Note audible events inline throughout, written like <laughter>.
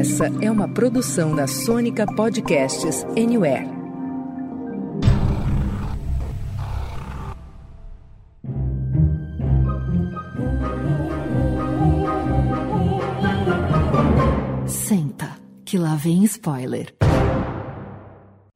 Essa é uma produção da Sônica Podcasts Anywhere. Senta, que lá vem spoiler.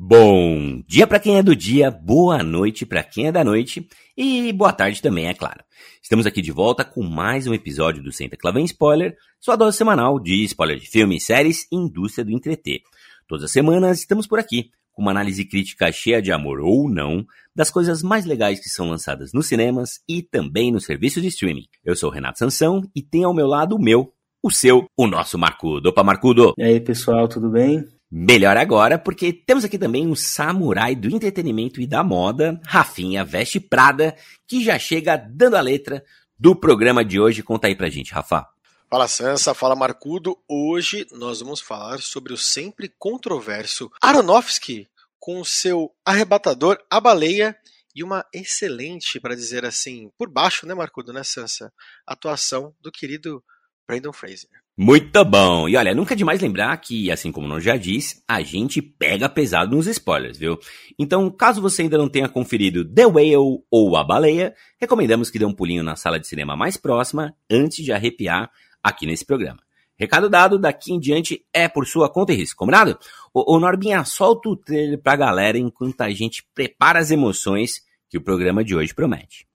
Bom dia para quem é do dia, boa noite para quem é da noite e boa tarde também, é claro. Estamos aqui de volta com mais um episódio do Senta vem spoiler, sua dose semanal de spoiler de filmes, séries e indústria do entreter. Todas as semanas estamos por aqui com uma análise crítica cheia de amor ou não das coisas mais legais que são lançadas nos cinemas e também nos serviços de streaming. Eu sou o Renato Sansão e tenho ao meu lado o meu, o seu, o nosso Marcudo. Opa, Marcudo! E aí, pessoal, tudo bem? Melhor agora, porque temos aqui também um samurai do entretenimento e da moda, Rafinha Veste Prada, que já chega dando a letra do programa de hoje. Conta aí pra gente, Rafa. Fala Sansa, fala Marcudo. Hoje nós vamos falar sobre o sempre controverso Aronofsky com o seu arrebatador A Baleia e uma excelente, para dizer assim, por baixo, né, Marcudo, né, Sansa? Atuação do querido Brandon Fraser. Muito bom! E olha, nunca é demais lembrar que, assim como nós já diz, a gente pega pesado nos spoilers, viu? Então, caso você ainda não tenha conferido The Whale ou A Baleia, recomendamos que dê um pulinho na sala de cinema mais próxima antes de arrepiar aqui nesse programa. Recado dado, daqui em diante é por sua conta e risco, combinado? Ô, ô Norbinha, solta o trailer pra galera enquanto a gente prepara as emoções que o programa de hoje promete.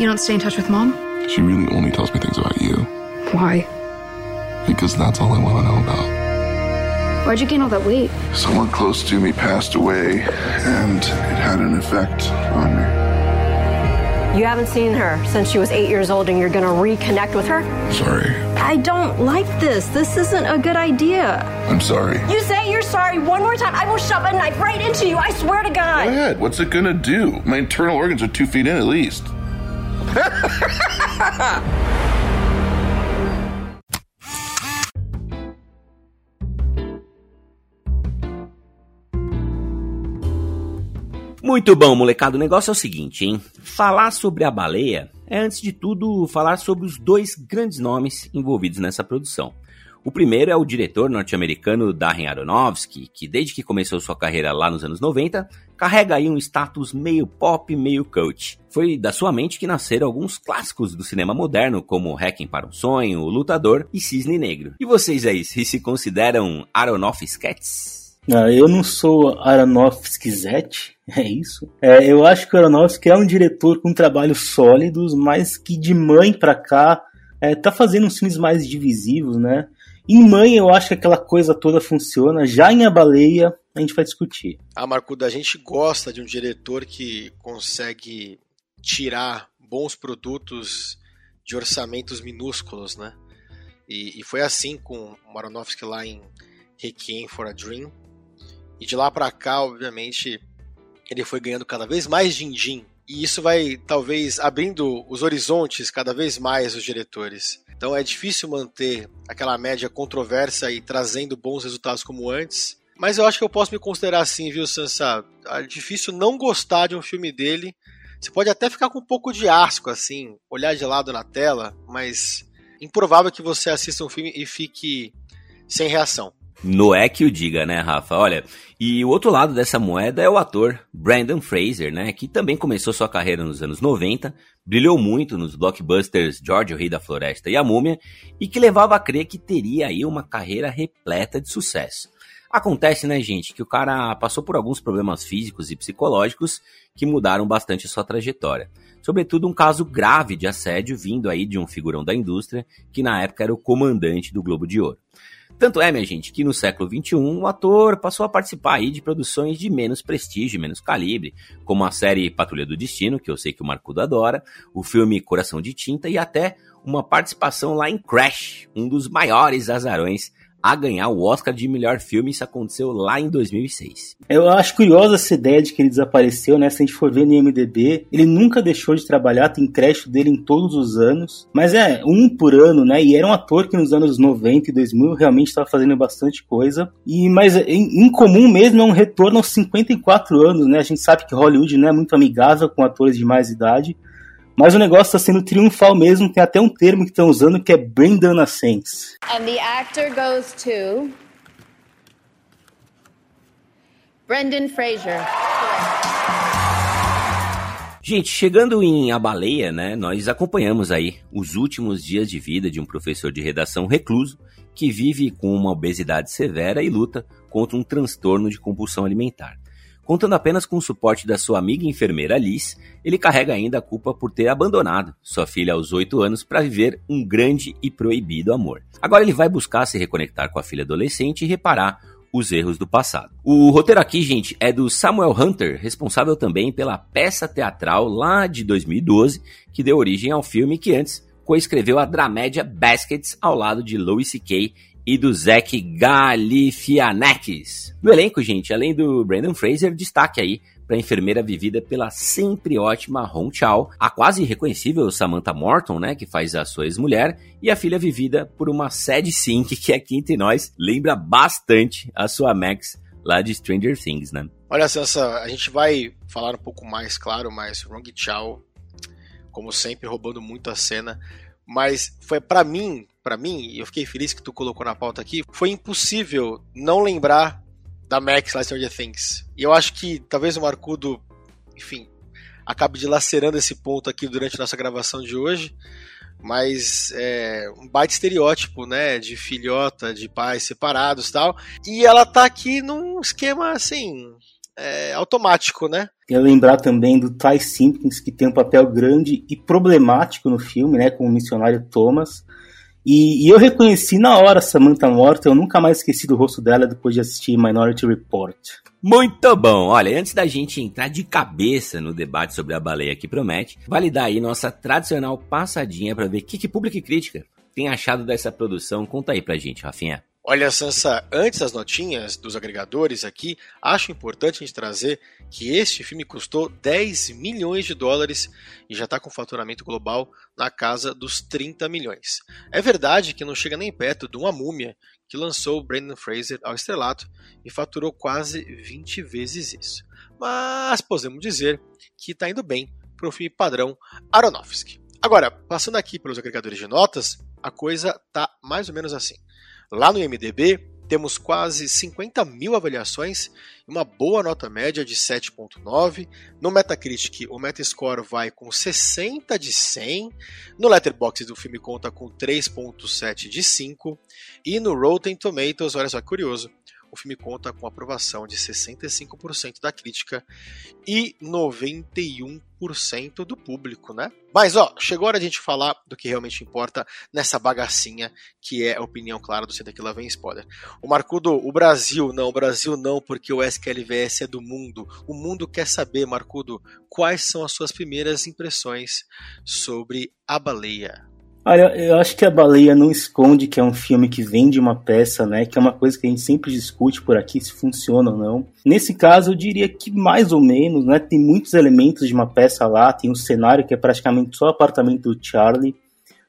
You don't stay in touch with mom? She really only tells me things about you. Why? Because that's all I want to know about. Why'd you gain all that weight? Someone close to me passed away, and it had an effect on me. You haven't seen her since she was eight years old, and you're gonna reconnect with her? Sorry. I don't like this. This isn't a good idea. I'm sorry. You say you're sorry one more time, I will shove a knife right into you. I swear to God. Go God. ahead. What's it gonna do? My internal organs are two feet in at least. <laughs> Muito bom, molecada. O negócio é o seguinte, hein? Falar sobre a baleia é, antes de tudo, falar sobre os dois grandes nomes envolvidos nessa produção. O primeiro é o diretor norte-americano Darren Aronofsky, que desde que começou sua carreira lá nos anos 90, carrega aí um status meio pop, meio cult. Foi da sua mente que nasceram alguns clássicos do cinema moderno, como Hacking para um Sonho, O Lutador e Cisne Negro. E vocês aí, se se consideram Aronofskettes? Ah, eu não sou Aronofsky Zete, é isso. É, eu acho que o Aronofsky é um diretor com trabalhos sólidos, mas que de mãe pra cá é, tá fazendo uns filmes mais divisivos, né? Em Mãe eu acho que aquela coisa toda funciona. Já em A Baleia a gente vai discutir. Ah, Marcudo, a gente gosta de um diretor que consegue tirar bons produtos de orçamentos minúsculos, né? E, e foi assim com o Aronofsky lá em Requiem for a Dream. E de lá pra cá, obviamente, ele foi ganhando cada vez mais din-din. E isso vai, talvez, abrindo os horizontes cada vez mais dos diretores. Então é difícil manter aquela média controversa e trazendo bons resultados como antes. Mas eu acho que eu posso me considerar assim, viu, Sansa? É difícil não gostar de um filme dele. Você pode até ficar com um pouco de asco, assim, olhar de lado na tela, mas improvável que você assista um filme e fique sem reação. Noé que o diga, né, Rafa? Olha, e o outro lado dessa moeda é o ator Brandon Fraser, né, que também começou sua carreira nos anos 90, brilhou muito nos blockbusters George o Rei da Floresta e A Múmia, e que levava a crer que teria aí uma carreira repleta de sucesso. Acontece, né, gente, que o cara passou por alguns problemas físicos e psicológicos que mudaram bastante a sua trajetória. Sobretudo um caso grave de assédio vindo aí de um figurão da indústria, que na época era o comandante do Globo de Ouro. Tanto é, minha gente, que no século XXI o ator passou a participar aí de produções de menos prestígio, menos calibre, como a série Patrulha do Destino, que eu sei que o Marcudo adora, o filme Coração de Tinta e até uma participação lá em Crash, um dos maiores azarões a ganhar o Oscar de melhor filme. Isso aconteceu lá em 2006. Eu acho curiosa essa ideia de que ele desapareceu, né? Se a gente for ver no IMDB, ele nunca deixou de trabalhar, tem crédito dele em todos os anos. Mas é, um por ano, né? E era um ator que nos anos 90 e 2000 realmente estava fazendo bastante coisa. E Mas em, comum mesmo é um retorno aos 54 anos, né? A gente sabe que Hollywood não é muito amigável com atores de mais idade. Mas o negócio está sendo triunfal mesmo, tem até um termo que estão usando que é Brendan Ascens. And the actor goes to Brendan Fraser. Gente, chegando em A Baleia, né, nós acompanhamos aí os últimos dias de vida de um professor de redação recluso que vive com uma obesidade severa e luta contra um transtorno de compulsão alimentar. Contando apenas com o suporte da sua amiga enfermeira Liz, ele carrega ainda a culpa por ter abandonado sua filha aos 8 anos para viver um grande e proibido amor. Agora ele vai buscar se reconectar com a filha adolescente e reparar os erros do passado. O roteiro aqui, gente, é do Samuel Hunter, responsável também pela peça teatral lá de 2012, que deu origem ao filme que antes coescreveu a dramédia Baskets ao lado de Louis C.K. e do Zac Galifianakis. No elenco, gente, além do Brandon Fraser, destaque aí para a enfermeira vivida pela sempre ótima Hong Chao, a quase irreconhecível Samantha Morton, né, que faz a sua ex-mulher, e a filha vivida por uma Sad Sink, que aqui entre nós lembra bastante a sua Max lá de Stranger Things, né? Olha, Sansa, a gente vai falar um pouco mais, claro, mas Hong Chao, como sempre, roubando muito a cena, mas foi para mim, para mim, e eu fiquei feliz que tu colocou na pauta aqui, foi impossível não lembrar da Max lá Stranger Things. E eu acho que talvez o Marcudo, enfim, acabe dilacerando esse ponto aqui durante a nossa gravação de hoje. Mas é um baita estereótipo, né? De filhota, de pais separados tal. E ela tá aqui num esquema assim. É, automático, né? Queria lembrar também do Ty Simpkins, que tem um papel grande e problemático no filme, né? Com o missionário Thomas. E, e, eu reconheci na hora Samantha Morton, eu nunca mais esqueci do rosto dela depois de assistir Minority Report. Muito bom! Olha, antes da gente entrar de cabeça no debate sobre a baleia que promete, vale dar aí nossa tradicional passadinha para ver o que, que público e crítica tem achado dessa produção. Conta aí pra gente, Rafinha. Olha, Sansa, antes das notinhas dos agregadores aqui, acho importante a gente trazer que este filme custou 10 milhões de dólares e já está com faturamento global na casa dos 30 milhões. É verdade que não chega nem perto de uma múmia que lançou Brandon Fraser ao estrelato e faturou quase 20 vezes isso. Mas podemos dizer que está indo bem para o filme padrão Aronofsky. Agora, passando aqui pelos agregadores de notas, a coisa tá mais ou menos assim. Lá no IMDB, temos quase 50 mil avaliações uma boa nota média de 7.9. No Metacritic, o Metascore vai com 60 de 100. No Letterboxd, o filme conta com 3.7 de 5. E no Rotten Tomatoes, olha só que curioso, o filme conta com aprovação de 65% da crítica e 91% do público, né? Mas ó, chegou a hora de a gente falar do que realmente importa nessa bagacinha que é a opinião clara do Senta que lá vem spoiler. O Marcudo, o Brasil não, o Brasil não, porque o SQLVS é do mundo. O mundo quer saber, Marcudo, quais são as suas primeiras impressões sobre a baleia. Olha, eu acho que a baleia não esconde que é um filme que vem de uma peça, né? Que é uma coisa que a gente sempre discute por aqui se funciona ou não. Nesse caso, eu diria que mais ou menos, né? Tem muitos elementos de uma peça lá. Tem um cenário que é praticamente só o apartamento do Charlie,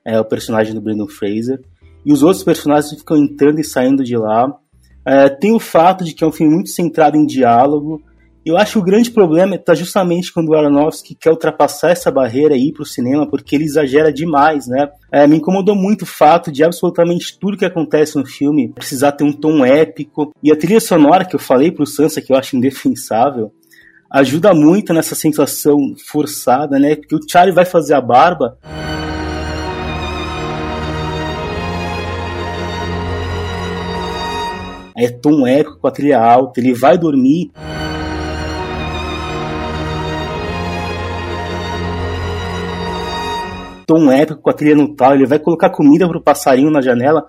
é o personagem do Brandon Fraser, e os outros personagens ficam entrando e saindo de lá. É, tem o fato de que é um filme muito centrado em diálogo. Eu acho que o grande problema está justamente quando o Aronofsky quer ultrapassar essa barreira e ir para o cinema, porque ele exagera demais, né? É, me incomodou muito o fato de absolutamente tudo que acontece no filme precisar ter um tom épico. E a trilha sonora que eu falei para o Sansa, que eu acho indefensável, ajuda muito nessa sensação forçada, né? Porque o Charlie vai fazer a barba. É tom épico com a trilha alta, ele vai dormir. Tom épico com a trilha no tal, ele vai colocar comida pro passarinho na janela.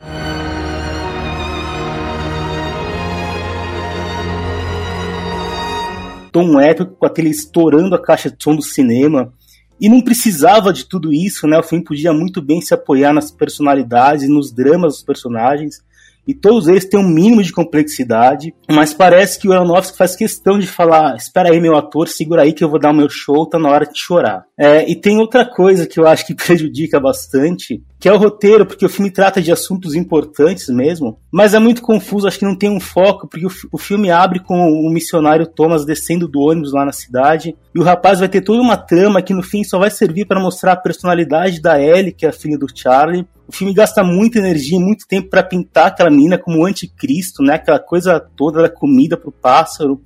Tom épico com aquele estourando a caixa de som do cinema. E não precisava de tudo isso, né? O filme podia muito bem se apoiar nas personalidades e nos dramas dos personagens e todos eles têm um mínimo de complexidade, mas parece que o Aronofsky faz questão de falar: espera aí, meu ator, segura aí que eu vou dar o meu show, tá na hora de chorar. É, e tem outra coisa que eu acho que <laughs> prejudica bastante, que é o roteiro, porque o filme trata de assuntos importantes mesmo, mas é muito confuso, acho que não tem um foco, porque o, o filme abre com o missionário Thomas descendo do ônibus lá na cidade, e o rapaz vai ter toda uma trama que no fim só vai servir para mostrar a personalidade da Ellie, que é a filha do Charlie. O filme gasta muita energia e muito tempo para pintar aquela menina como anticristo, né? Aquela coisa toda da comida pro pássaro.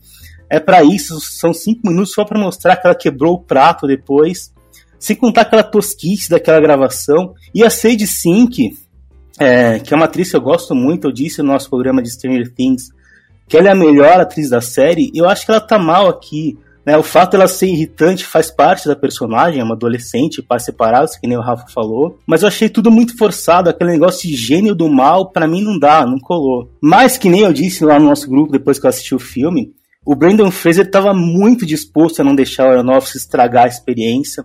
É para isso, são cinco minutos só para mostrar que ela quebrou o prato depois. Sem contar aquela tosquice daquela gravação. E a Sage Sink, é, que é uma atriz que eu gosto muito, eu disse no nosso programa de Stranger Things, que ela é a melhor atriz da série, eu acho que ela tá mal aqui. Né? O fato dela ser irritante faz parte da personagem, é uma adolescente, pais separados, que nem o Rafa falou. Mas eu achei tudo muito forçado, aquele negócio de gênio do mal, para mim não dá, não colou. Mas que nem eu disse lá no nosso grupo, depois que eu assisti o filme, o Brandon Fraser estava muito disposto a não deixar o Aronofsky estragar a experiência.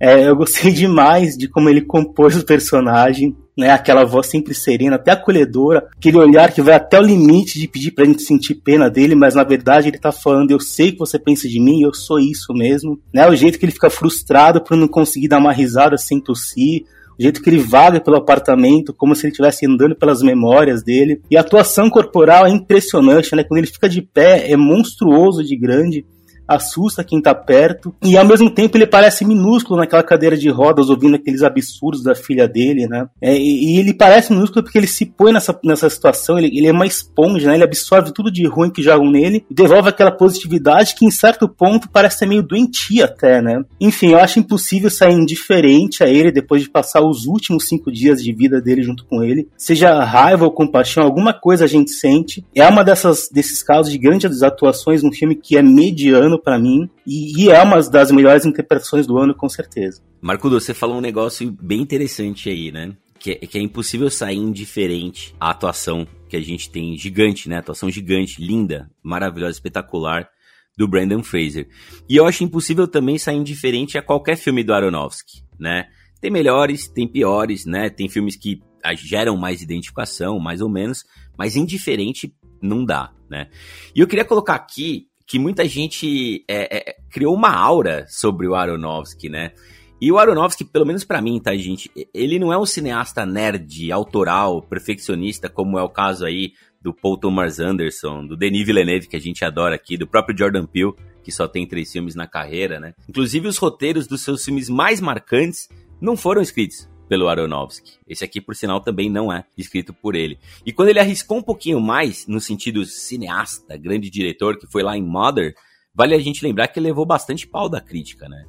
É, eu gostei <laughs> demais de como ele compôs o personagem, né? Aquela voz sempre serena, até acolhedora, aquele olhar que vai até o limite de pedir pra gente sentir pena dele, mas na verdade ele tá falando, eu sei que você pensa de mim, eu sou isso mesmo, né? O jeito que ele fica frustrado por não conseguir dar uma risada sem tossir, o jeito que ele vaga pelo apartamento, como se ele estivesse andando pelas memórias dele. E a atuação corporal é impressionante, né? Quando ele fica de pé, é monstruoso de grande assusta quem tá perto, e ao mesmo tempo ele parece minúsculo naquela cadeira de rodas, ouvindo aqueles absurdos da filha dele, né? É, e, ele parece minúsculo porque ele se põe nessa, nessa situação, ele, ele é uma esponja, né? Ele absorve tudo de ruim que jogam nele e devolve aquela positividade que em certo ponto parece ser meio doentia até, né? Enfim, eu acho impossível sair indiferente a ele depois de passar os últimos cinco dias de vida dele junto com ele. Seja raiva ou compaixão, alguma coisa a gente sente. É uma dessas desses casos de grandes atuações num filme que é mediano ano para mim e, e, é uma das melhores interpretações do ano, com certeza. Marco, você falou um negócio bem interessante aí, né? Que é, que é impossível sair indiferente à atuação que a gente tem gigante, né? Atuação gigante, linda, maravilhosa, espetacular do Brandon Fraser. E eu acho impossível também sair indiferente a qualquer filme do Aronofsky, né? Tem melhores, tem piores, né? Tem filmes que geram mais identificação, mais ou menos, mas indiferente não dá, né? E eu queria colocar aqui que muita gente é, é, criou uma aura sobre o Aronofsky, né? E o Aronofsky, pelo menos para mim, tá, gente? Ele não é um cineasta nerd, autoral, perfeccionista, como é o caso aí do Paul Thomas Anderson, do Denis Villeneuve, que a gente adora aqui, do próprio Jordan Peele, que só tem três filmes na carreira, né? Inclusive, os roteiros dos seus filmes mais marcantes não foram escritos pelo Aronofsky. Esse aqui, por sinal, também não é escrito por ele. E quando ele arriscou um pouquinho mais, no sentido cineasta, grande diretor, que foi lá em Mother, vale a gente lembrar que ele levou bastante pau da crítica, né?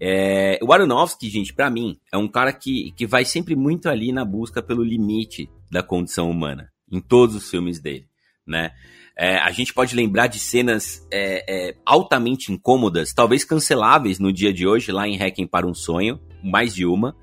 É, o Aronofsky, gente, para mim, é um cara que, que vai sempre muito ali na busca pelo limite da condição humana, em todos os filmes dele, né? É, a gente pode lembrar de cenas é, é, altamente incômodas, talvez canceláveis no dia de hoje, lá em Hacking para um Sonho, mais de uma,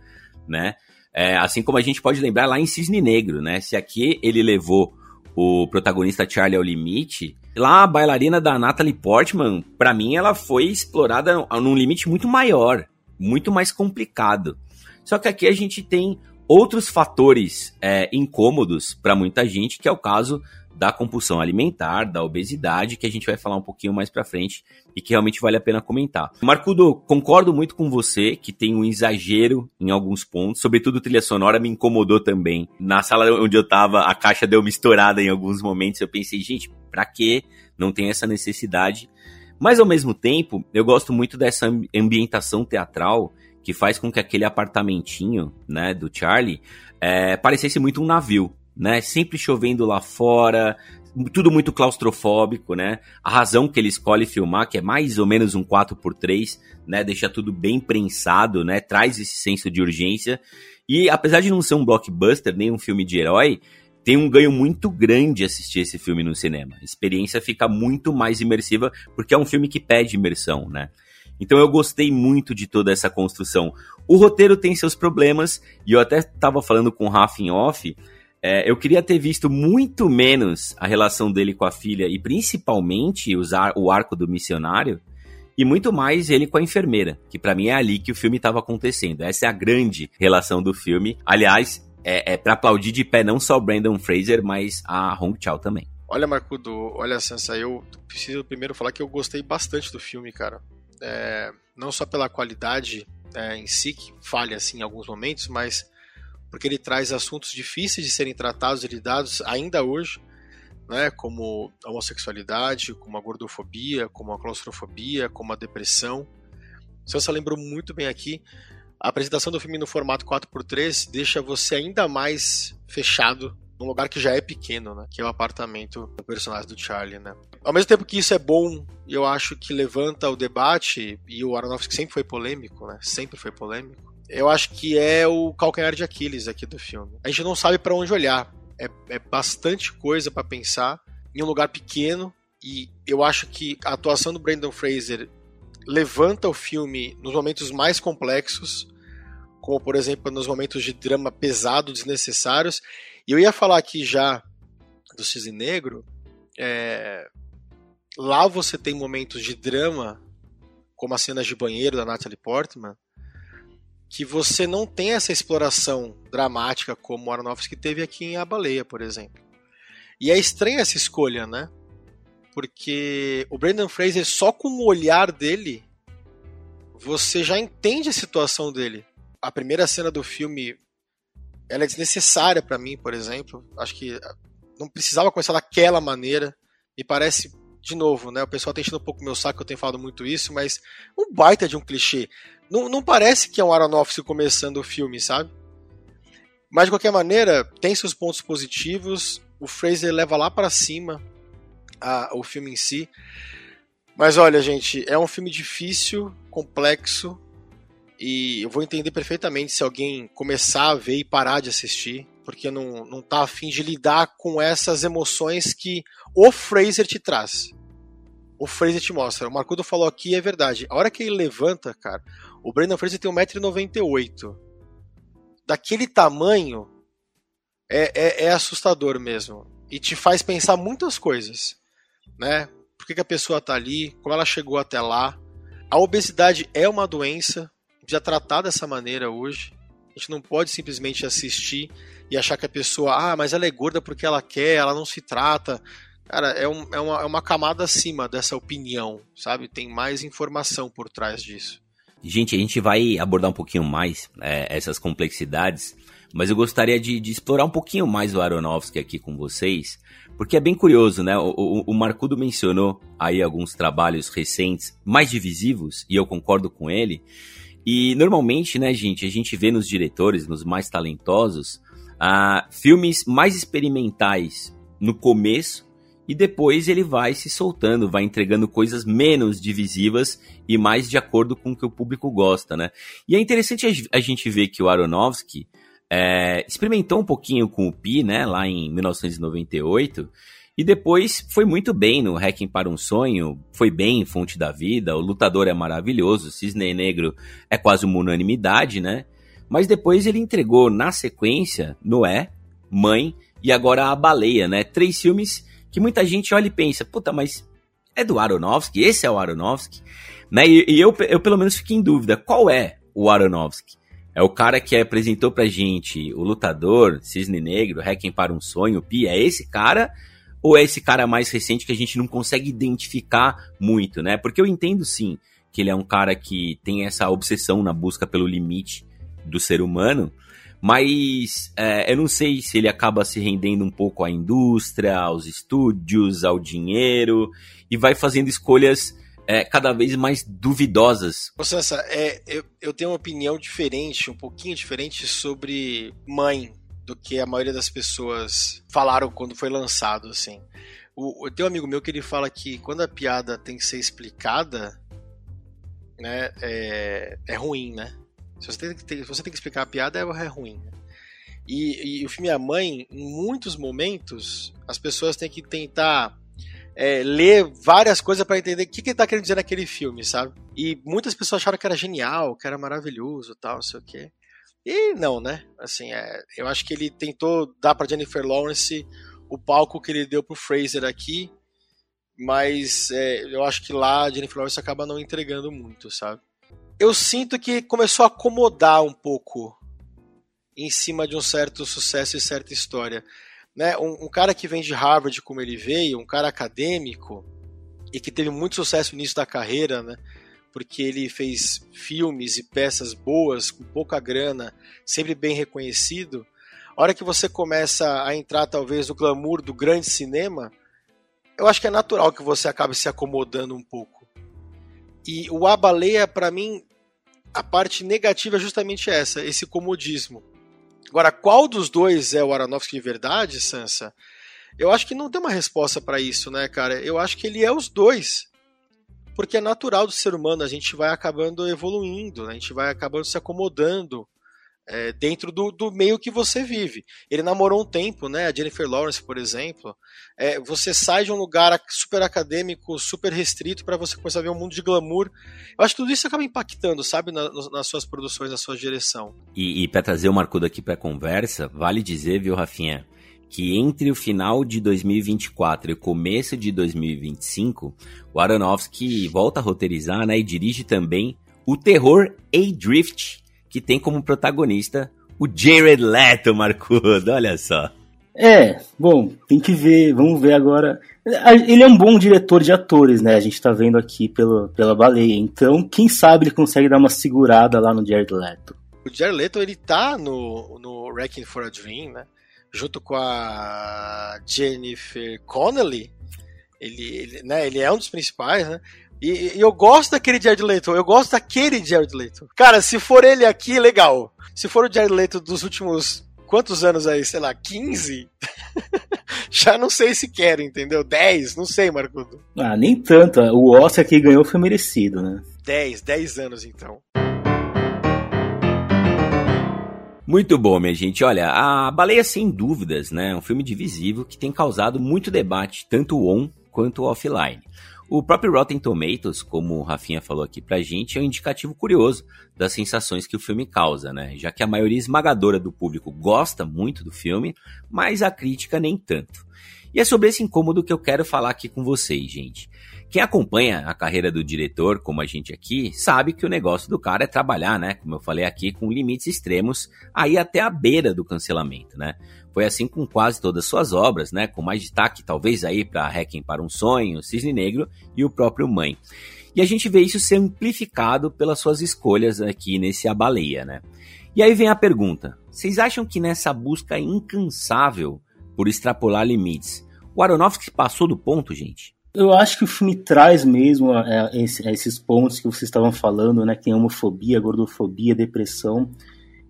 né? É, assim como a gente pode lembrar lá em Cisne Negro, né? Se aqui ele levou o protagonista Charlie ao limite, lá a bailarina da Natalie Portman, para mim ela foi explorada num limite muito maior, muito mais complicado. Só que aqui a gente tem outros fatores é, incômodos para muita gente, que é o caso da compulsão alimentar, da obesidade, que a gente vai falar um pouquinho mais para frente e que realmente vale a pena comentar. Marcudo, concordo muito com você que tem um exagero em alguns pontos, sobretudo trilha sonora me incomodou também. Na sala onde eu tava, a caixa deu uma estourada em alguns momentos, eu pensei, gente, pra quê? Não tem essa necessidade. Mas ao mesmo tempo, eu gosto muito dessa ambientação teatral que faz com que aquele apartamentinho, né, do Charlie, é, parecesse muito um navio né? Sempre chovendo lá fora, tudo muito claustrofóbico, né? A razão que ele escolhe filmar, que é mais ou menos um 4x3, né? Deixa tudo bem prensado, né? Traz esse senso de urgência. E apesar de não ser um blockbuster, nem um filme de herói, tem um ganho muito grande assistir esse filme no cinema. A experiência fica muito mais imersiva, porque é um filme que pede imersão, né? Então eu gostei muito de toda essa construção. O roteiro tem seus problemas, e eu até estava falando com o Rafa em off, é, eu queria ter visto muito menos a relação dele com a filha e principalmente usar o arco do missionário e muito mais ele com a enfermeira, que para mim é ali que o filme estava acontecendo. Essa é a grande relação do filme. Aliás, é, é para aplaudir de pé não só o Brandon Fraser, mas a Hong também. Olha, Marcudo, olha, Sansa, eu preciso primeiro falar que eu gostei bastante do filme, cara. É, não só pela qualidade é, em si, que falha assim em alguns momentos, mas porque ele traz assuntos difíceis de serem tratados e lidados ainda hoje, né, como a homossexualidade, como a gordofobia, como a claustrofobia, como a depressão. Você lembrou muito bem aqui. A apresentação do filme no formato 4x3 deixa você ainda mais fechado num lugar que já é pequeno, né? Que é o apartamento do personagem do Charlie, né? Ao mesmo tempo que isso é bom, eu acho que levanta o debate, e o Aronofsky sempre foi polêmico, né? Sempre foi polêmico. Eu acho que é o calcanhar de Aquiles aqui do filme. A gente não sabe para onde olhar. É, é bastante coisa para pensar em um lugar pequeno, e eu acho que a atuação do Brandon Fraser levanta o filme nos momentos mais complexos, como por exemplo nos momentos de drama pesado, desnecessários. E eu ia falar aqui já do Cisne Negro. É... Lá você tem momentos de drama, como as cenas de banheiro da Natalie Portman, que você não tem essa exploração dramática como o Aronofsky teve aqui em A Baleia, por exemplo. E é estranha essa escolha, né? Porque o Brandon Fraser, só com o olhar dele, você já entende a situação dele. A primeira cena do filme ela é desnecessária para mim, por exemplo. Acho que não precisava começar daquela maneira. Me parece, de novo, né? O pessoal tá enchendo um pouco meu saco, eu tenho falado muito isso, mas um baita de um clichê. Não, não parece que é um Aronofsky começando o filme, sabe? Mas de qualquer maneira, tem seus pontos positivos. O Fraser leva lá para cima a, o filme em si. Mas olha, gente, é um filme difícil, complexo, e eu vou entender perfeitamente se alguém começar a ver e parar de assistir, porque não, não tá afim de lidar com essas emoções que o Fraser te traz. O Fraser te mostra. O Marcudo falou aqui é verdade. A hora que ele levanta, cara, o Brandon Fraser tem 1,98m. Daquele tamanho é, é, é assustador mesmo. E te faz pensar muitas coisas né? Por que, que a pessoa está ali? Como ela chegou até lá? A obesidade é uma doença, já tratada dessa maneira hoje. A gente não pode simplesmente assistir e achar que a pessoa, ah, mas ela é gorda porque ela quer, ela não se trata. Cara, é, um, é, uma, é uma camada acima dessa opinião, sabe? Tem mais informação por trás disso. Gente, a gente vai abordar um pouquinho mais é, essas complexidades, mas eu gostaria de, de, explorar um pouquinho mais o Aronofsky aqui com vocês, porque é bem curioso, né? O, o, o, Marcudo mencionou aí alguns trabalhos recentes mais divisivos, e eu concordo com ele. E normalmente, né, gente, a gente vê nos diretores, nos mais talentosos, uh, filmes mais experimentais no começo e depois ele vai se soltando, vai entregando coisas menos divisivas e mais de acordo com o que o público gosta, né? E é interessante a gente ver que o Aronofsky, é, experimentou um pouquinho com o Pi, né, lá em 1998, e depois foi muito bem no Hacking para um Sonho, foi bem em Fonte da Vida, o Lutador é maravilhoso, Cisne Negro é quase uma unanimidade, né? Mas depois ele entregou na sequência Noé, Mãe e agora A Baleia, né? Três filmes que muita gente olha e pensa, puta, mas é do Aronofsky? Esse é o Aronofsky? Né? E, e eu, eu pelo menos fiquei em dúvida, qual é o Aronofsky? É o cara que apresentou pra gente o lutador, Cisne Negro, Hacking para um Sonho, Pi. É esse cara? Ou é esse cara mais recente que a gente não consegue identificar muito, né? Porque eu entendo sim que ele é um cara que tem essa obsessão na busca pelo limite do ser humano, mas é, eu não sei se ele acaba se rendendo um pouco à indústria, aos estúdios, ao dinheiro e vai fazendo escolhas é, cada vez mais duvidosas. Cessa, é, eu, eu tenho uma opinião diferente, um pouquinho diferente sobre Mãe do que a maioria das pessoas falaram quando foi lançado, assim. O, eu tenho um amigo meu que ele fala que quando a piada tem que ser explicada, né, é, é ruim, né? Se você, tem que, se você tem que explicar a piada, é, é ruim. Né? E, e, o filme A Mãe, em muitos momentos, as pessoas têm que tentar é, ler várias coisas para entender o que, que ele tá querendo dizer naquele filme, sabe? E muitas pessoas acharam que era genial, que era maravilhoso tal, não sei o quê. E não, né? Assim, é, eu acho que ele tentou dar para Jennifer Lawrence o palco que ele deu pro Fraser aqui, mas é, eu acho que lá a Jennifer Lawrence acaba não entregando muito, sabe? Eu sinto que começou a acomodar um pouco em cima de um certo sucesso e certa história né, um, um, cara que vem de Harvard como ele veio, um cara acadêmico e que teve muito sucesso no início da carreira, né, porque ele fez filmes e peças boas, com pouca grana, sempre bem reconhecido. A hora que você começa a entrar, talvez, no glamour do grande cinema, eu acho que é natural que você acabe se acomodando um pouco. E o A Baleia, para mim, a parte negativa é justamente essa, esse comodismo. Agora, qual dos dois é o Aronofsky de verdade, Sansa? Eu acho que não tem uma resposta para isso, né, cara? Eu acho que ele é os dois porque é natural do ser humano, a gente vai acabando evoluindo, né? a gente vai acabando se acomodando é, dentro do, do, meio que você vive. Ele namorou um tempo, né? A Jennifer Lawrence, por exemplo. É, você sai de um lugar super acadêmico, super restrito, para você começar a ver um mundo de glamour. Eu acho que tudo isso acaba impactando, sabe, na, nas suas produções, na sua direção. E, e para trazer o Marcudo aqui para conversa, vale dizer, viu, Rafinha? que entre o final de 2024 e o começo de 2025, o Aronofsky volta a roteirizar né, e dirige também o terror A-Drift, que tem como protagonista o Jared Leto, Marcudo, <laughs> olha só. É, bom, tem que ver, vamos ver agora. Ele é um bom diretor de atores, né? A gente tá vendo aqui pelo, pela baleia. Então, quem sabe ele consegue dar uma segurada lá no Jared Leto. O Jared Leto, ele tá no, no Wrecking for a Dream, né? junto com a Jennifer Connelly. Ele, ele, né, ele é um dos principais, né? E, e, eu gosto daquele Jared Leto, eu gosto daquele Jared Leto. Cara, se for ele aqui, legal. Se for o Jared Leto dos últimos quantos anos aí, sei lá, 15? <laughs> Já não sei se quer, entendeu? 10, não sei, Marcudo. Ah, nem tanto. O Oscar que ganhou foi merecido, né? 10, 10 anos então. Muito bom, minha gente. Olha, a Baleia Sem Dúvidas, né? É um filme divisivo que tem causado muito debate, tanto on quanto offline. O próprio Rotten Tomatoes, como o Rafinha falou aqui pra gente, é um indicativo curioso das sensações que o filme causa, né? Já que a maioria esmagadora do público gosta muito do filme, mas a crítica nem tanto. E é sobre esse incômodo que eu quero falar aqui com vocês, gente. Quem acompanha a carreira do diretor, como a gente aqui, sabe que o negócio do cara é trabalhar, né? Como eu falei aqui, com limites extremos, aí até a beira do cancelamento, né? Foi assim com quase todas suas obras, né? Com mais destaque, talvez, aí para Requiem para um Sonho, Cisne Negro e o próprio Mãe. E a gente vê isso ser amplificado pelas suas escolhas aqui nesse A Baleia, né? E aí vem a pergunta: vocês acham que nessa busca incansável por extrapolar limites, o Aronofsky passou do ponto, gente? Eu acho que o filme traz mesmo é, esses pontos que vocês estavam falando, né? Que tem homofobia, gordofobia, depressão.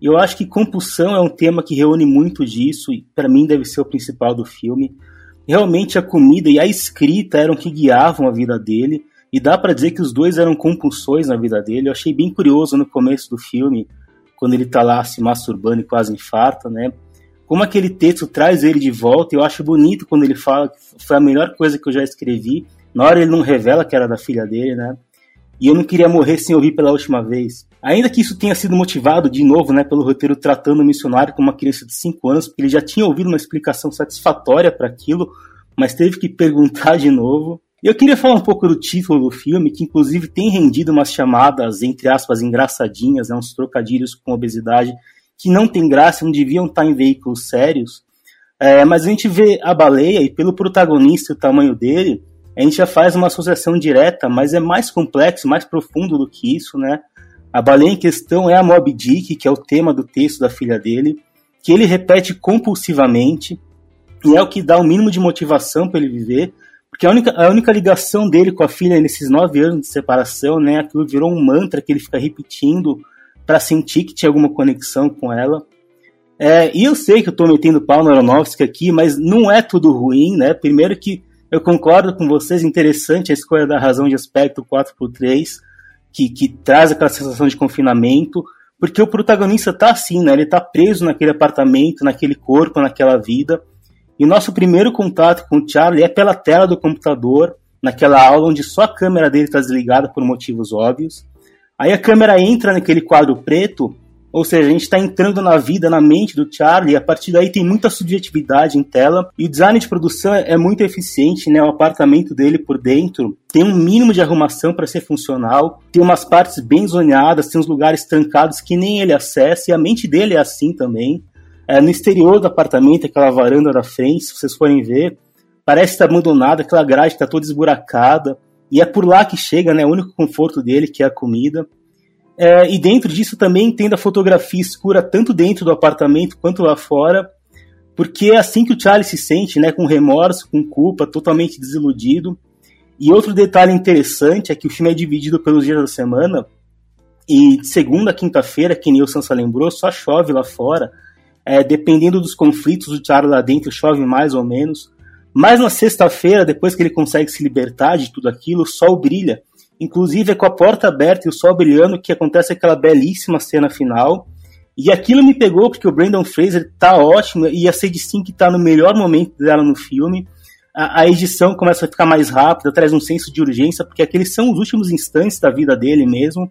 E eu acho que compulsão é um tema que reúne muito disso e para mim deve ser o principal do filme. Realmente a comida e a escrita eram que guiavam a vida dele e dá para dizer que os dois eram compulsões na vida dele. Eu achei bem curioso no começo do filme, quando ele tá lá se masturbando e quase infarta, né? como aquele texto traz ele de volta, eu acho bonito quando ele fala que foi a melhor coisa que eu já escrevi. Na hora ele não revela que era da filha dele, né? E eu não queria morrer sem ouvir pela última vez. Ainda que isso tenha sido motivado, de novo, né, pelo roteiro tratando o missionário como uma criança de 5 anos, porque ele já tinha ouvido uma explicação satisfatória para aquilo, mas teve que perguntar de novo. Eu queria falar um pouco do título do filme, que inclusive tem rendido umas chamadas, entre aspas, engraçadinhas, né, uns trocadilhos com obesidade, que não tem graça, não deviam estar em veículos sérios. É, mas a gente vê a baleia e pelo protagonista e o tamanho dele, a gente já faz uma associação direta, mas é mais complexo, mais profundo do que isso, né? A baleia em questão é a Moby Dick, que é o tema do texto da filha dele, que ele repete compulsivamente, e é o que dá o mínimo de motivação para ele viver, porque a única, a única ligação dele com a filha nesses nove anos de separação, né, aquilo virou um mantra que ele fica repetindo para sentir que tinha alguma conexão com ela. É, e eu sei que eu estou metendo pau no Aronofsky aqui, mas não é tudo ruim, né? Primeiro que eu concordo com vocês, interessante a escolha da razão de aspecto 4x3, que, que traz aquela sensação de confinamento, porque o protagonista tá assim, né? Ele tá preso naquele apartamento, naquele corpo, naquela vida. E nosso primeiro contato com o Charlie é pela tela do computador, naquela aula onde só a câmera dele está desligada por motivos óbvios. Aí a câmera entra naquele quadro preto, ou seja, a gente está entrando na vida, na mente do Charlie, e a partir daí tem muita subjetividade em tela, e o design de produção é muito eficiente, né? O apartamento dele por dentro tem um mínimo de arrumação para ser funcional, tem umas partes bem zoneadas, tem uns lugares trancados que nem ele acessa, e a mente dele é assim também. É, no exterior do apartamento, aquela varanda da frente, se vocês forem ver, parece estar abandonada, aquela grade está toda esburacada, E é por lá que chega, né? O único conforto dele, que é a comida. É, e dentro disso também tem a fotografia escura, tanto dentro do apartamento quanto lá fora, porque é assim que o Charlie se sente, né? Com remorso, com culpa, totalmente desiludido. E outro detalhe interessante é que o filme é dividido pelos dias da semana, e de segunda a quinta-feira, que nem o Sansa lembrou, só chove lá fora. É, dependendo dos conflitos do Charlie lá dentro, chove mais ou menos. Mas na sexta-feira, depois que ele consegue se libertar de tudo aquilo, o sol brilha. Inclusive é com a porta aberta e o sol brilhando que acontece aquela belíssima cena final. E aquilo me pegou porque o Brandon Fraser tá ótimo e a Sadie Sink tá no melhor momento dela no filme. A, a, edição começa a ficar mais rápida, traz um senso de urgência, porque aqueles são os últimos instantes da vida dele mesmo.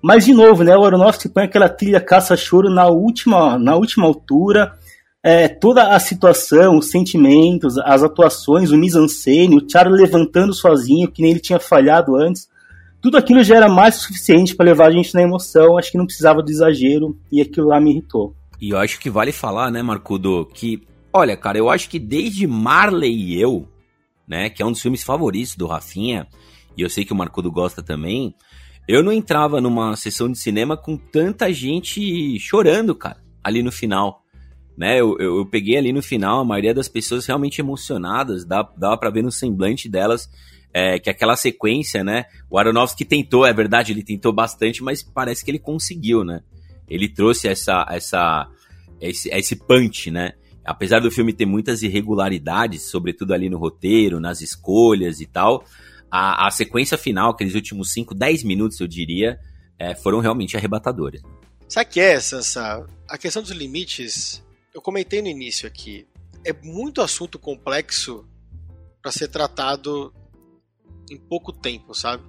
Mas, de novo, né, o Aronofsky põe aquela trilha caça-choro na última, na última altura, é, toda a situação, os sentimentos, as atuações, o mise-en-scène, o Charlie levantando sozinho, que nem ele tinha falhado antes, tudo aquilo já era mais suficiente para levar a gente na emoção, acho que não precisava do exagero, e aquilo lá me irritou. E eu acho que vale falar, né, Marcudo, que, olha, cara, eu acho que desde Marley e eu, né, que é um dos filmes favoritos do Rafinha, e eu sei que o Marcudo gosta também, eu não entrava numa sessão de cinema com tanta gente chorando, cara, ali no final né? Eu, eu, eu, peguei ali no final a maioria das pessoas realmente emocionadas, dá, dava para ver no semblante delas é, que aquela sequência, né? O Aronofsky tentou, é verdade, ele tentou bastante, mas parece que ele conseguiu, né? Ele trouxe essa, essa, esse, esse punch, né? Apesar do filme ter muitas irregularidades, sobretudo ali no roteiro, nas escolhas e tal, a, a sequência final, aqueles últimos 5, 10 minutos, eu diria, é, foram realmente arrebatadoras. Sabe o que é, Sansa? A questão dos limites eu comentei no início aqui, é muito assunto complexo para ser tratado em pouco tempo, sabe?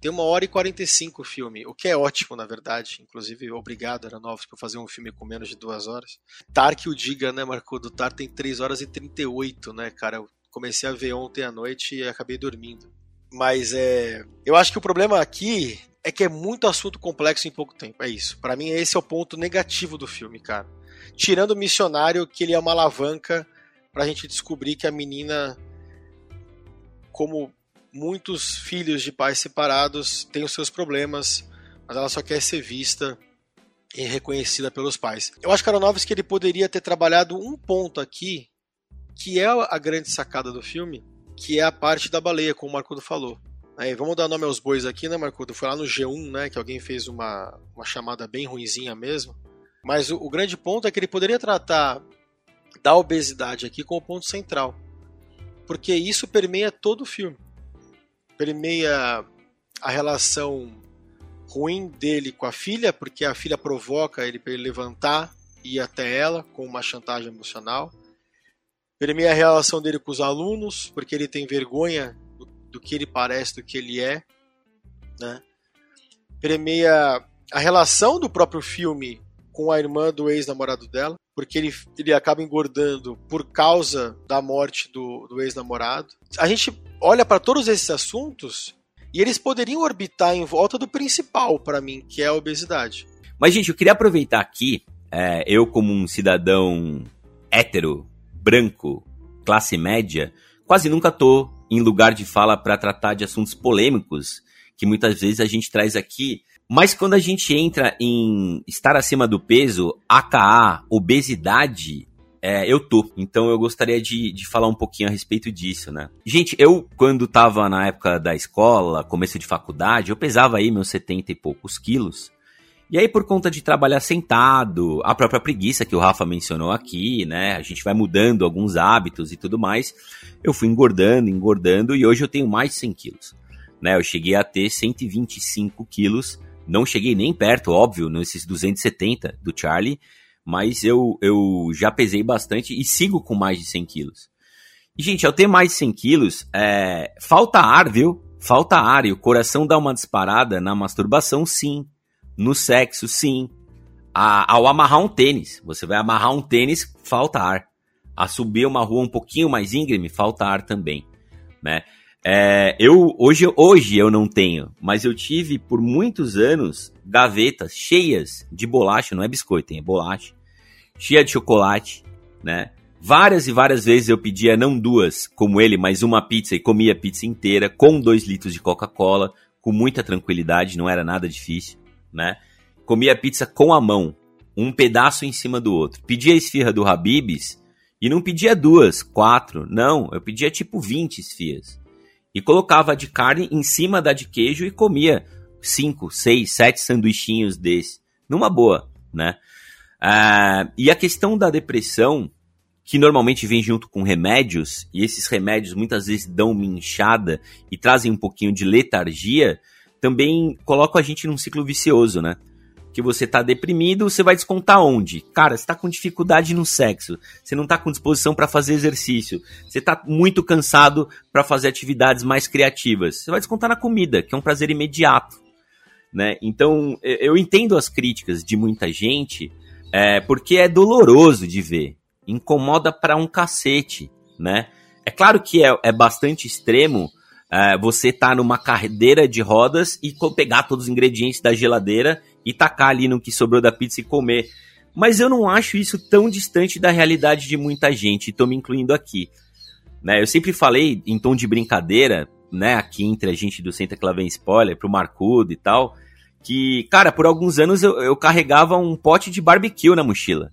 Tem uma hora e 45 o filme, o que é ótimo, na verdade. Inclusive, obrigado, Aronofsky, por fazer um filme com menos de duas horas. Tar que o diga, né, Marco? Do Tar tem 3 horas e 38, né, cara? Eu comecei a ver ontem à noite e acabei dormindo. Mas é. Eu acho que o problema aqui é que é muito assunto complexo em pouco tempo. É isso. Para mim, esse é o ponto negativo do filme, cara tirando o missionário, que ele é uma alavanca para a gente descobrir que a menina, como muitos filhos de pais separados, tem os seus problemas, mas ela só quer ser vista e reconhecida pelos pais. Eu acho que Aronofsky ele poderia ter trabalhado um ponto aqui, que é a grande sacada do filme, que é a parte da baleia, como o Marcudo falou. Aí, vamos dar nome aos bois aqui, né, Marcudo? Foi lá no G1, né, que alguém fez uma, uma chamada bem ruinzinha mesmo. Mas o, o grande ponto é que ele poderia tratar da obesidade aqui como ponto central. Porque isso permeia todo o filme. Permeia a relação ruim dele com a filha, porque a filha provoca ele para ele levantar e ir até ela com uma chantagem emocional. Permeia a relação dele com os alunos, porque ele tem vergonha do, do que ele parece, do que ele é. Né? Permeia a relação do próprio filme com a irmã do ex-namorado dela, porque ele, ele acaba engordando por causa da morte do, do ex-namorado. A gente olha para todos esses assuntos e eles poderiam orbitar em volta do principal para mim, que é a obesidade. Mas, gente, eu queria aproveitar aqui, é, eu como um cidadão hétero, branco, classe média, quase nunca tô em lugar de fala para tratar de assuntos polêmicos que muitas vezes a gente traz aqui mas quando a gente entra em estar acima do peso, AKA, obesidade, é, eu tô. Então eu gostaria de, de falar um pouquinho a respeito disso, né? Gente, eu, quando tava na época da escola, começo de faculdade, eu pesava aí meus 70 e poucos quilos. E aí, por conta de trabalhar sentado, a própria preguiça que o Rafa mencionou aqui, né? A gente vai mudando alguns hábitos e tudo mais. Eu fui engordando, engordando, e hoje eu tenho mais de 100 quilos. Né? Eu cheguei a ter 125 quilos não cheguei nem perto, óbvio, nesses 270 do Charlie, mas eu, eu já pesei bastante e sigo com mais de 100 quilos. E, gente, ao ter mais de 100 quilos, é, falta ar, viu? Falta ar e o coração dá uma disparada na masturbação, sim. No sexo, sim. A, ao amarrar um tênis, você vai amarrar um tênis, falta ar. A subir uma rua um pouquinho mais íngreme, falta ar também, né? É, eu hoje, hoje eu não tenho, mas eu tive por muitos anos gavetas cheias de bolacha, não é biscoito, é bolacha, cheia de chocolate, né? Várias e várias vezes eu pedia não duas, como ele, mas uma pizza e comia a pizza inteira com dois litros de Coca-Cola, com muita tranquilidade, não era nada difícil, né? Comia a pizza com a mão, um pedaço em cima do outro. Pedia a esfirra do Habibs e não pedia duas, quatro, não, eu pedia tipo 20 esfias. E colocava a de carne em cima da de queijo e comia cinco, seis, sete sanduichinhos desse, numa boa, né? Ah, e a questão da depressão, que normalmente vem junto com remédios, e esses remédios muitas vezes dão uma inchada e trazem um pouquinho de letargia, também colocam a gente num ciclo vicioso, né? Que você tá deprimido, você vai descontar onde? Cara, você tá com dificuldade no sexo, você não tá com disposição para fazer exercício, você tá muito cansado para fazer atividades mais criativas. Você vai descontar na comida, que é um prazer imediato, né? Então, eu entendo as críticas de muita gente, é, porque é doloroso de ver incomoda para um cacete, né? É claro que é, é bastante extremo é, você tá numa cadeira de rodas e pegar todos os ingredientes da geladeira e tacar ali no que sobrou da pizza e comer. Mas eu não acho isso tão distante da realidade de muita gente, e tô me incluindo aqui. Né, eu sempre falei em tom de brincadeira, né, aqui entre a gente do Senta que lá vem spoiler, pro Marcudo e tal, que, cara, por alguns anos eu, eu carregava um pote de barbecue na mochila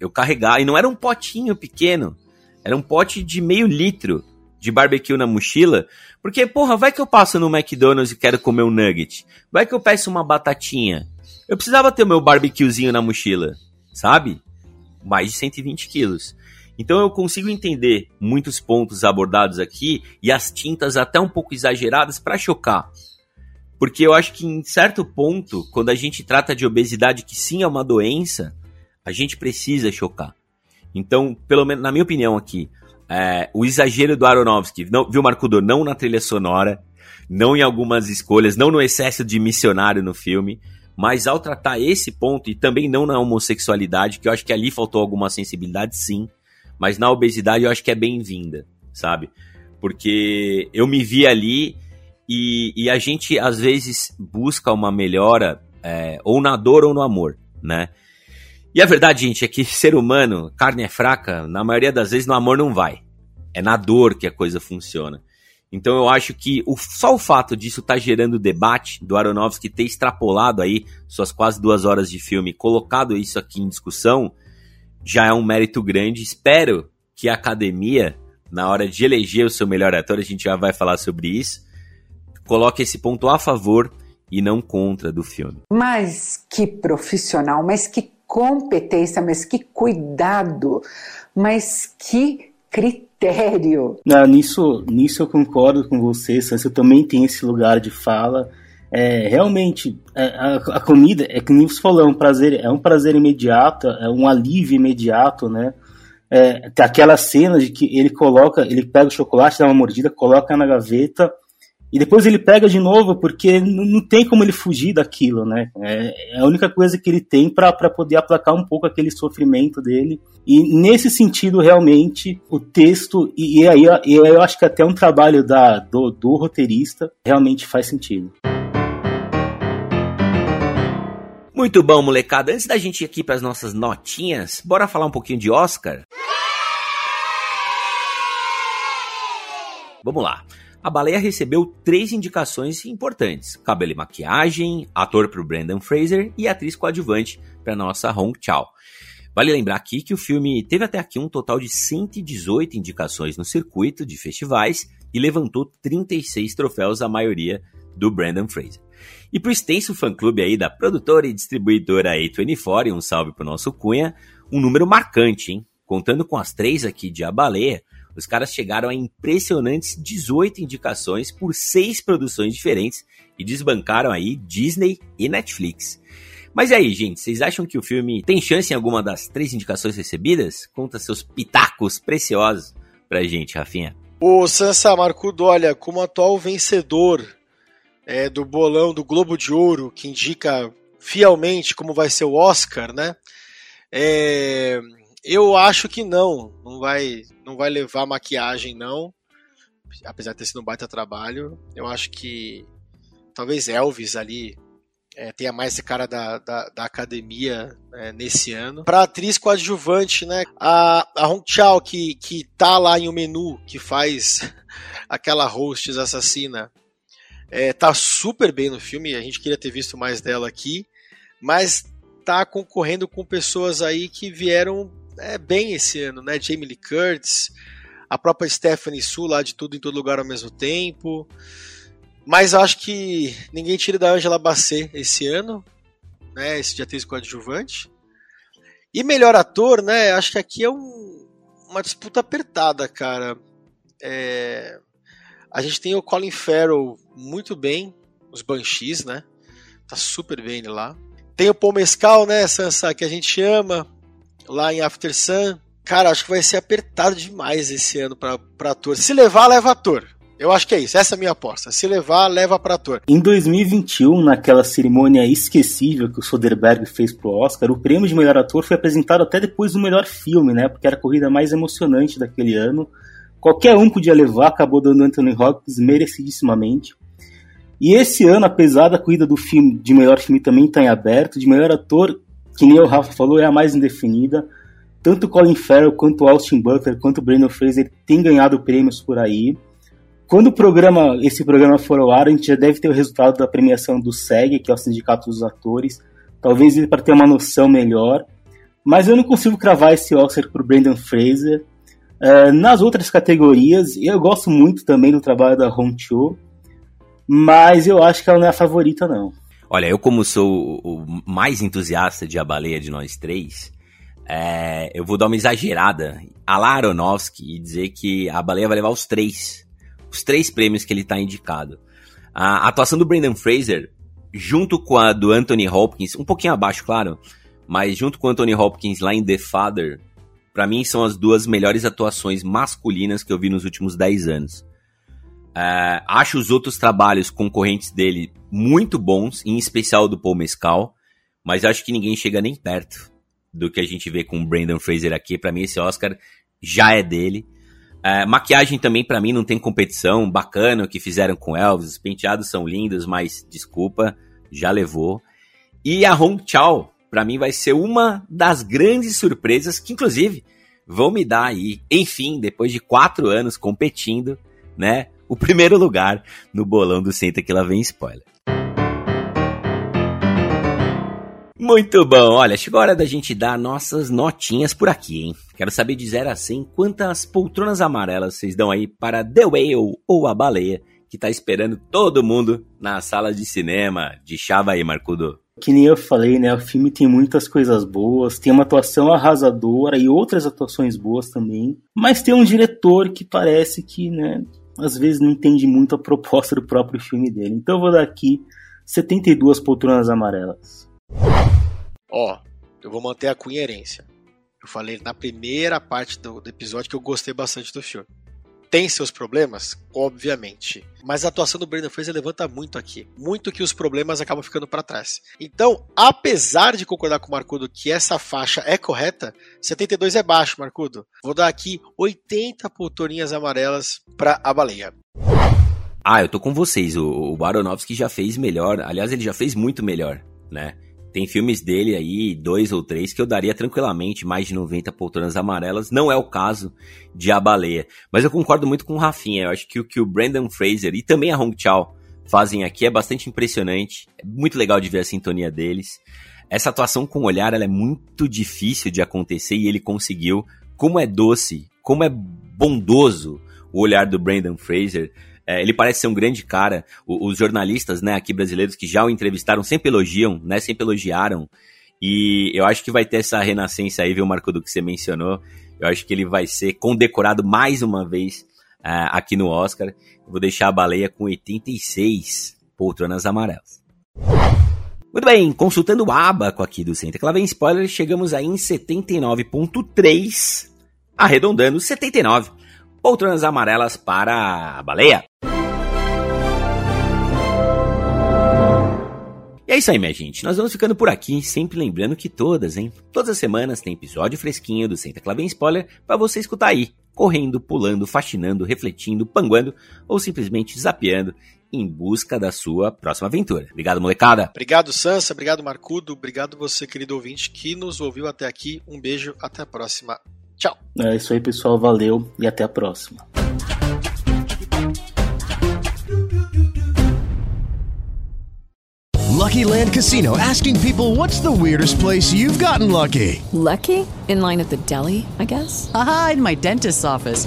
eu carregar, e não era um potinho pequeno, era um pote de meio litro de barbecue na mochila, porque, porra, vai que eu passo no McDonald's e quero comer um nugget, vai que eu peço uma batatinha, eu precisava ter o meu barbecuezinho na mochila, sabe? Mais de 120 quilos. Então eu consigo entender muitos pontos abordados aqui e as tintas até um pouco exageradas para chocar. Porque eu acho que em certo ponto, quando a gente trata de obesidade, que sim é uma doença, a gente precisa chocar. Então, pelo menos na minha opinião aqui, é, o exagero do Aronofsky, não, viu, Marcudor? Não na trilha sonora, não em algumas escolhas, não no excesso de missionário no filme, mas ao tratar esse ponto, e também não na homossexualidade, que eu acho que ali faltou alguma sensibilidade, sim, mas na obesidade eu acho que é bem-vinda, sabe? Porque eu me vi ali e, e, a gente às vezes busca uma melhora é, ou na dor ou no amor, né? E a verdade, gente, é que ser humano, carne é fraca, na maioria das vezes no amor não vai. É na dor que a coisa funciona. Então eu acho que o, só o fato disso estar tá gerando debate, do Aronofsky ter extrapolado aí suas quase duas horas de filme, colocado isso aqui em discussão, já é um mérito grande. Espero que a academia, na hora de eleger o seu melhor ator, a gente já vai falar sobre isso, coloque esse ponto a favor e não contra do filme. Mas que profissional, mas que competência, mas que cuidado, mas que critério. Ah, nisso, nisso eu concordo com você, Sansa, eu também tenho esse lugar de fala. É, realmente, é, a, a, comida, é que nem você falou, é um prazer, é um prazer imediato, é um alívio imediato, né? É, aquela cena de que ele coloca, ele pega o chocolate, dá uma mordida, coloca na gaveta e depois ele pega de novo, porque não, tem como ele fugir daquilo, né? É, é a única coisa que ele tem para poder aplacar um pouco aquele sofrimento dele. E nesse sentido, realmente, o texto, e, e aí, e eu acho que até um trabalho da, do, do roteirista realmente faz sentido. Muito bom, molecada. Antes da gente ir aqui para as nossas notinhas, bora falar um pouquinho de Oscar? Vamos lá a baleia recebeu três indicações importantes: cabelo e maquiagem, ator para o Brandon Fraser e atriz coadjuvante para nossa Hong Chao. Vale lembrar aqui que o filme teve até aqui um total de 118 indicações no circuito de festivais e levantou 36 troféus, a maioria do Brandon Fraser. E para o extenso fã-clube aí da produtora e distribuidora A24, um salve para o nosso Cunha, um número marcante, hein? Contando com as três aqui de A Baleia, os caras chegaram a impressionantes 18 indicações por seis produções diferentes e desbancaram aí Disney e Netflix. Mas e aí, gente, vocês acham que o filme tem chance em alguma das três indicações recebidas? Conta seus pitacos preciosos pra gente, Rafinha. O Sansa Marcudo, olha, como atual vencedor é, do bolão do Globo de Ouro, que indica fielmente como vai ser o Oscar, né? É, eu acho que não, não vai, não vai levar maquiagem não, apesar de ter sido um baita trabalho. Eu acho que talvez Elvis ali é, tenha mais esse cara da, da, da academia é, nesse ano. Pra atriz coadjuvante, né? A, a Hong Chao, que, que tá lá em um menu, que faz <laughs> aquela hosts assassina, é, tá super bem no filme. A gente queria ter visto mais dela aqui, mas tá concorrendo com pessoas aí que vieram é, bem esse ano, né? Jamie Lee Curtis, a própria Stephanie Su lá de tudo em todo lugar ao mesmo tempo. Mas acho que ninguém tira da Angela Bassett esse ano, né? Esse de atriz coadjuvante. E melhor ator, né? Acho que aqui é um, uma disputa apertada, cara. É, a gente tem o Colin Farrell muito bem, os Banshees, né? Tá super bem ele lá. Tem o Paul Mescal, né, Sansa, que a gente ama, lá em After Sun. Cara, acho que vai ser apertado demais esse ano pra, pra ator. Se levar, leva ator. Eu acho que é isso, essa é a minha aposta. Se levar, leva para ator. Em 2021, naquela cerimônia esquecível que o Soderbergh fez pro Oscar, o prêmio de melhor ator foi apresentado até depois do melhor filme, né? Porque era a corrida mais emocionante daquele ano. Qualquer um podia levar, acabou dando Anthony Hopkins merecidíssimamente. E esse ano, apesar da corrida do filme de melhor filme também estar tá em aberto, de melhor ator, que nem o Rafa falou, é a mais indefinida. Tanto Colin Farrell quanto Austin Butler quanto Brandon Fraser têm ganhado prêmios por aí. Quando o programa, esse programa for ao ar, a gente já deve ter o resultado da premiação do SEG, que é o Sindicato dos Atores, talvez para ter uma noção melhor. Mas eu não consigo cravar esse Oscar para Brandon Fraser. Uh, nas outras categorias, eu gosto muito também do trabalho da Hong Cho, mas eu acho que ela não é a favorita, não. Olha, eu como sou o mais entusiasta de A Baleia de nós três, é, eu vou dar uma exagerada a la Aronofsky e dizer que a Baleia vai levar os três os três prêmios que ele está indicado. A atuação do Brendan Fraser, junto com a do Anthony Hopkins, um pouquinho abaixo, claro, mas junto com o Anthony Hopkins lá em The Father, para mim são as duas melhores atuações masculinas que eu vi nos últimos 10 anos. Uh, acho os outros trabalhos concorrentes dele muito bons, em especial do Paul Mescal, mas acho que ninguém chega nem perto do que a gente vê com o Brandon Fraser aqui. Para mim, esse Oscar já é dele. É, maquiagem também para mim não tem competição, bacana o que fizeram com Elvis, os penteados são lindos, mas desculpa, já levou. E a Hong Chao, para mim vai ser uma das grandes surpresas que inclusive vão me dar aí, enfim, depois de quatro anos competindo, né, o primeiro lugar no bolão do Senta que lá vem spoiler. Muito bom, olha, chegou a hora da gente dar nossas notinhas por aqui, hein? Quero saber de 0 a 100 quantas poltronas amarelas vocês dão aí para The Whale ou a baleia que tá esperando todo mundo na sala de cinema. De chava aí, Marcudo. Que nem eu falei, né? O filme tem muitas coisas boas, tem uma atuação arrasadora e outras atuações boas também. Mas tem um diretor que parece que, né, às vezes não entende muito a proposta do próprio filme dele. Então eu vou dar aqui 72 poltronas amarelas. Ó, eu vou manter a coerência. Eu falei na primeira parte do, do, episódio que eu gostei bastante do filme. Tem seus problemas? Obviamente. Mas a atuação do Brandon Fraser levanta muito aqui. Muito que os problemas acabam ficando para trás. Então, apesar de concordar com o Marcudo que essa faixa é correta, 72 é baixo, Marcudo. Vou dar aqui 80 poltroninhas amarelas para a baleia. Ah, eu tô com vocês. O, o Aronofsky já fez melhor. Aliás, ele já fez muito melhor, né? Tem filmes dele aí, dois ou três, que eu daria tranquilamente mais de 90 poltronas amarelas. Não é o caso de A Baleia. Mas eu concordo muito com o Rafinha. Eu acho que o que o Brandon Fraser e também a Hong Chao fazem aqui é bastante impressionante. É muito legal de ver a sintonia deles. Essa atuação com o olhar ela é muito difícil de acontecer e ele conseguiu. Como é doce, como é bondoso o olhar do Brandon Fraser. É, ele parece ser um grande cara. O, os jornalistas, né, aqui brasileiros que já o entrevistaram sempre elogiam, né, sempre elogiaram. E eu acho que vai ter essa renascença aí, viu, Marco, do que você mencionou. Eu acho que ele vai ser condecorado mais uma vez uh, aqui no Oscar. Eu vou deixar a baleia com 86 poltronas amarelas. Muito bem, consultando o abaco aqui do Senta que lá vem spoiler, chegamos aí em 79.3, arredondando 79 poltronas amarelas para a baleia. E é isso aí, minha gente. Nós vamos ficando por aqui, sempre lembrando que todas, hein? Todas as semanas tem episódio fresquinho do Senta Clavem Spoiler para você escutar aí, correndo, pulando, fascinando, refletindo, panguando ou simplesmente zapeando em busca da sua próxima aventura. Obrigado, molecada. Obrigado, Sansa. Obrigado, Marcudo. Obrigado você, querido ouvinte, que nos ouviu até aqui. Um beijo. Até a próxima. Tchau. É isso aí, pessoal. Valeu e até a próxima. Lucky Land Casino asking people what's the weirdest place you've gotten lucky? Lucky? In line at the deli, I guess? Aha, in my dentist's office.